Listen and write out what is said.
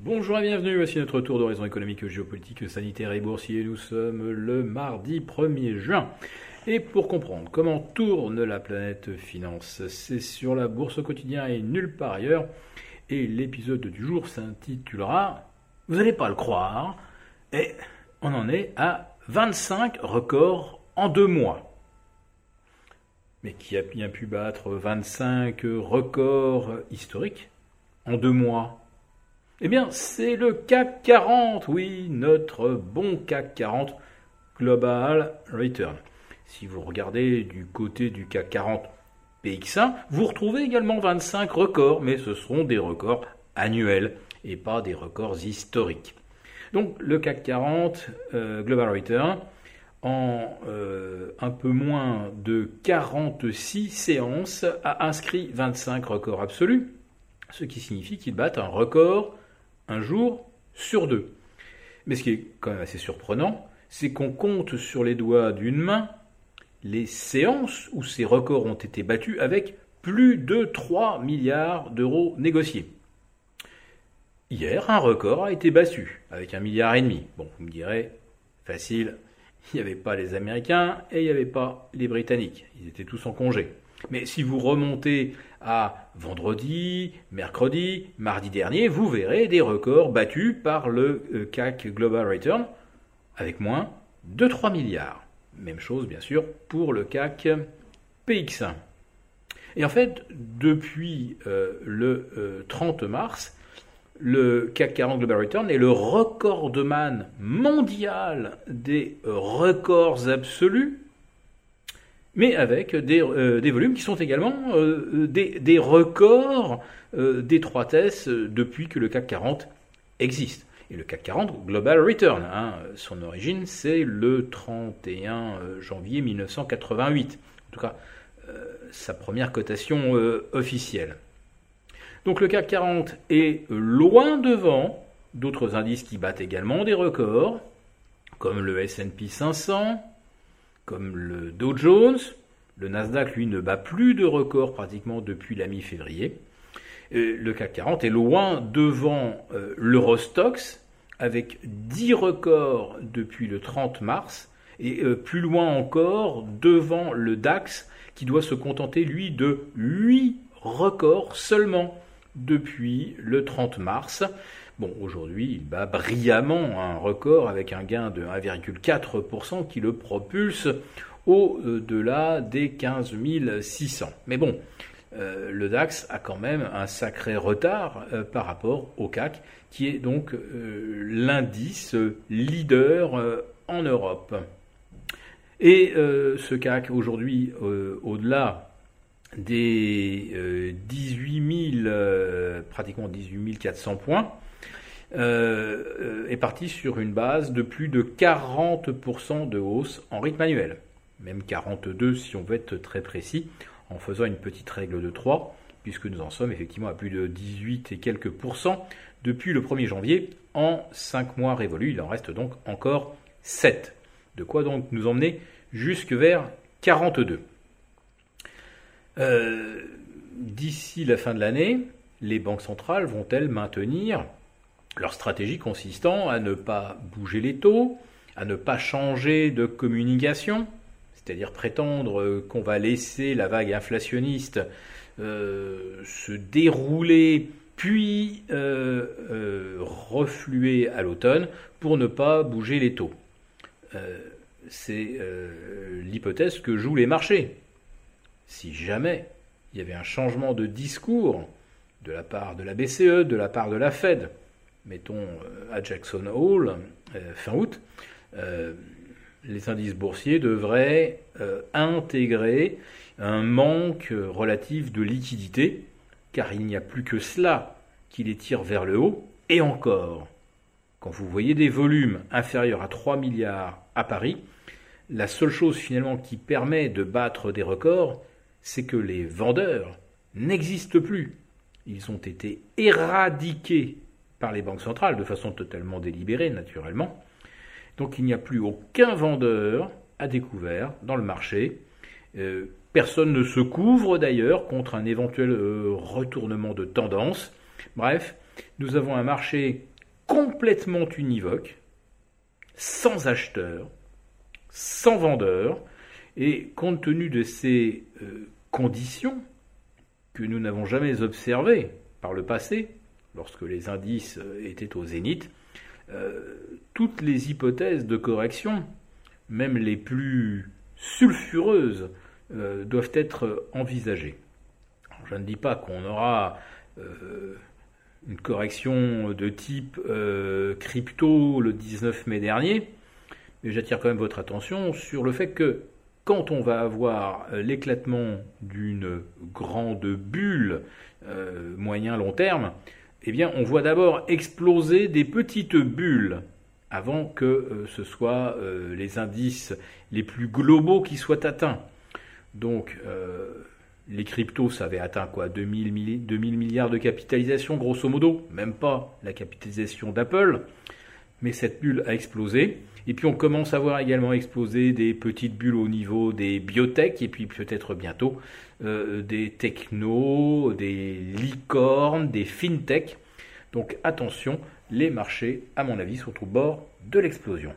Bonjour et bienvenue, voici notre tour d'horizon économique, géopolitique, sanitaire et boursier. Nous sommes le mardi 1er juin. Et pour comprendre comment tourne la planète finance, c'est sur la bourse au quotidien et nulle part ailleurs. Et l'épisode du jour s'intitulera Vous n'allez pas le croire, et on en est à 25 records en deux mois. Mais qui a bien pu battre 25 records historiques en deux mois? Eh bien, c'est le CAC 40, oui, notre bon CAC 40 Global Return. Si vous regardez du côté du CAC 40 PX1, vous retrouvez également 25 records, mais ce seront des records annuels et pas des records historiques. Donc le CAC 40 euh, Global Return, en euh, un peu moins de 46 séances, a inscrit 25 records absolus, ce qui signifie qu'il bat un record un jour sur deux. Mais ce qui est quand même assez surprenant, c'est qu'on compte sur les doigts d'une main les séances où ces records ont été battus avec plus de 3 milliards d'euros négociés. Hier, un record a été battu avec un milliard et demi. Bon, vous me direz, facile, il n'y avait pas les Américains et il n'y avait pas les Britanniques. Ils étaient tous en congé. Mais si vous remontez à vendredi, mercredi, mardi dernier, vous verrez des records battus par le euh, CAC Global Return avec moins de 3 milliards. Même chose bien sûr pour le CAC PX1. Et en fait, depuis euh, le 30 euh, mars, le CAC 40 Global Return est le recordman mondial des records absolus mais avec des, euh, volumes qui sont également euh, des, records euh, d'étroitesse depuis que le CAC 40 existe. Et le CAC 40 Global Return, hein, son origine c'est le 31 janvier 1988, en tout cas sa première cotation officielle. Donc le CAC 40 est loin devant d'autres indices qui battent également des records, comme le SP 500, comme le Dow Jones. Le Nasdaq, lui, ne bat plus de records pratiquement depuis la mi-février. Le CAC 40 est loin devant euh, l'Eurostox, avec 10 records depuis le 30 mars, et euh, plus loin encore devant le DAX, qui doit se contenter, lui, de 8 records seulement depuis le 30 mars. Bon, aujourd'hui, il bat brillamment un record avec un gain de 1,4% qui le propulse au-delà des 15 600. Mais bon, euh, le DAX a quand même un sacré retard euh, par rapport au CAC, qui est donc euh, l'indice leader en Europe. Et ce CAC aujourd'hui, au-delà des 18 000, pratiquement 18 400 points, euh, est parti sur une base de plus de 40% de hausse en rythme annuel. Même 42 si on veut être très précis, en faisant une petite règle de 3, puisque nous en sommes effectivement à plus de 18 et quelques pourcents depuis le 1er janvier. En 5 mois révolus, il en reste donc encore 7. De quoi donc nous emmener jusque vers 42. Euh, d'ici la fin de l'année, les banques centrales vont-elles maintenir leur stratégie consistant à ne pas bouger les taux, à ne pas changer de communication, c'est-à-dire prétendre qu'on va laisser la vague inflationniste euh, se dérouler puis euh, euh, refluer à l'automne pour ne pas bouger les taux. C'est l'hypothèse que jouent les marchés. Si jamais il y avait un changement de discours de la part de la BCE, de la part de la Fed, mettons euh, à Jackson Hole, euh, fin août, euh, les indices boursiers devraient intégrer un manque relatif de liquidité, car il n'y a plus que cela qui les tire vers le haut, et encore. Quand vous voyez des volumes inférieurs à 3 milliards à Paris, la seule chose finalement qui permet de battre des records, c'est que les vendeurs n'existent plus. Ils ont été éradiqués par les banques centrales, de façon totalement délibérée naturellement. Donc il n'y a plus aucun vendeur à découvert dans le marché. Euh, personne ne se couvre d'ailleurs contre un éventuel euh, retournement de tendance. Bref, Nous avons un marché complètement univoque, sans acheteurs, sans vendeurs, et compte tenu de ces euh, conditions que nous n'avons jamais observées par le passé, lorsque les indices euh, étaient au zénith, euh, toutes les hypothèses de correction, même les plus sulfureuses, doivent être envisagées. je ne dis pas qu'on aura une correction de type crypto le 19 mai dernier, mais j'attire quand même votre attention sur le fait que quand on va avoir euh, l'éclatement d'une grande bulle euh, moyen-long terme, eh bien, on voit d'abord exploser des petites bulles avant que euh, ce soit les indices les plus globaux qui soient atteints. Donc, les cryptos, ça avait atteint quoi? 2000, 2000 milliards de capitalisation, grosso modo, même pas la capitalisation d'Apple, mais cette bulle a explosé. Et puis on commence à voir également exploser des petites bulles au niveau des biotech et puis peut-être bientôt euh, des technos, des licornes, des fintech. Donc attention, les marchés, à mon avis, sont au bord de l'explosion.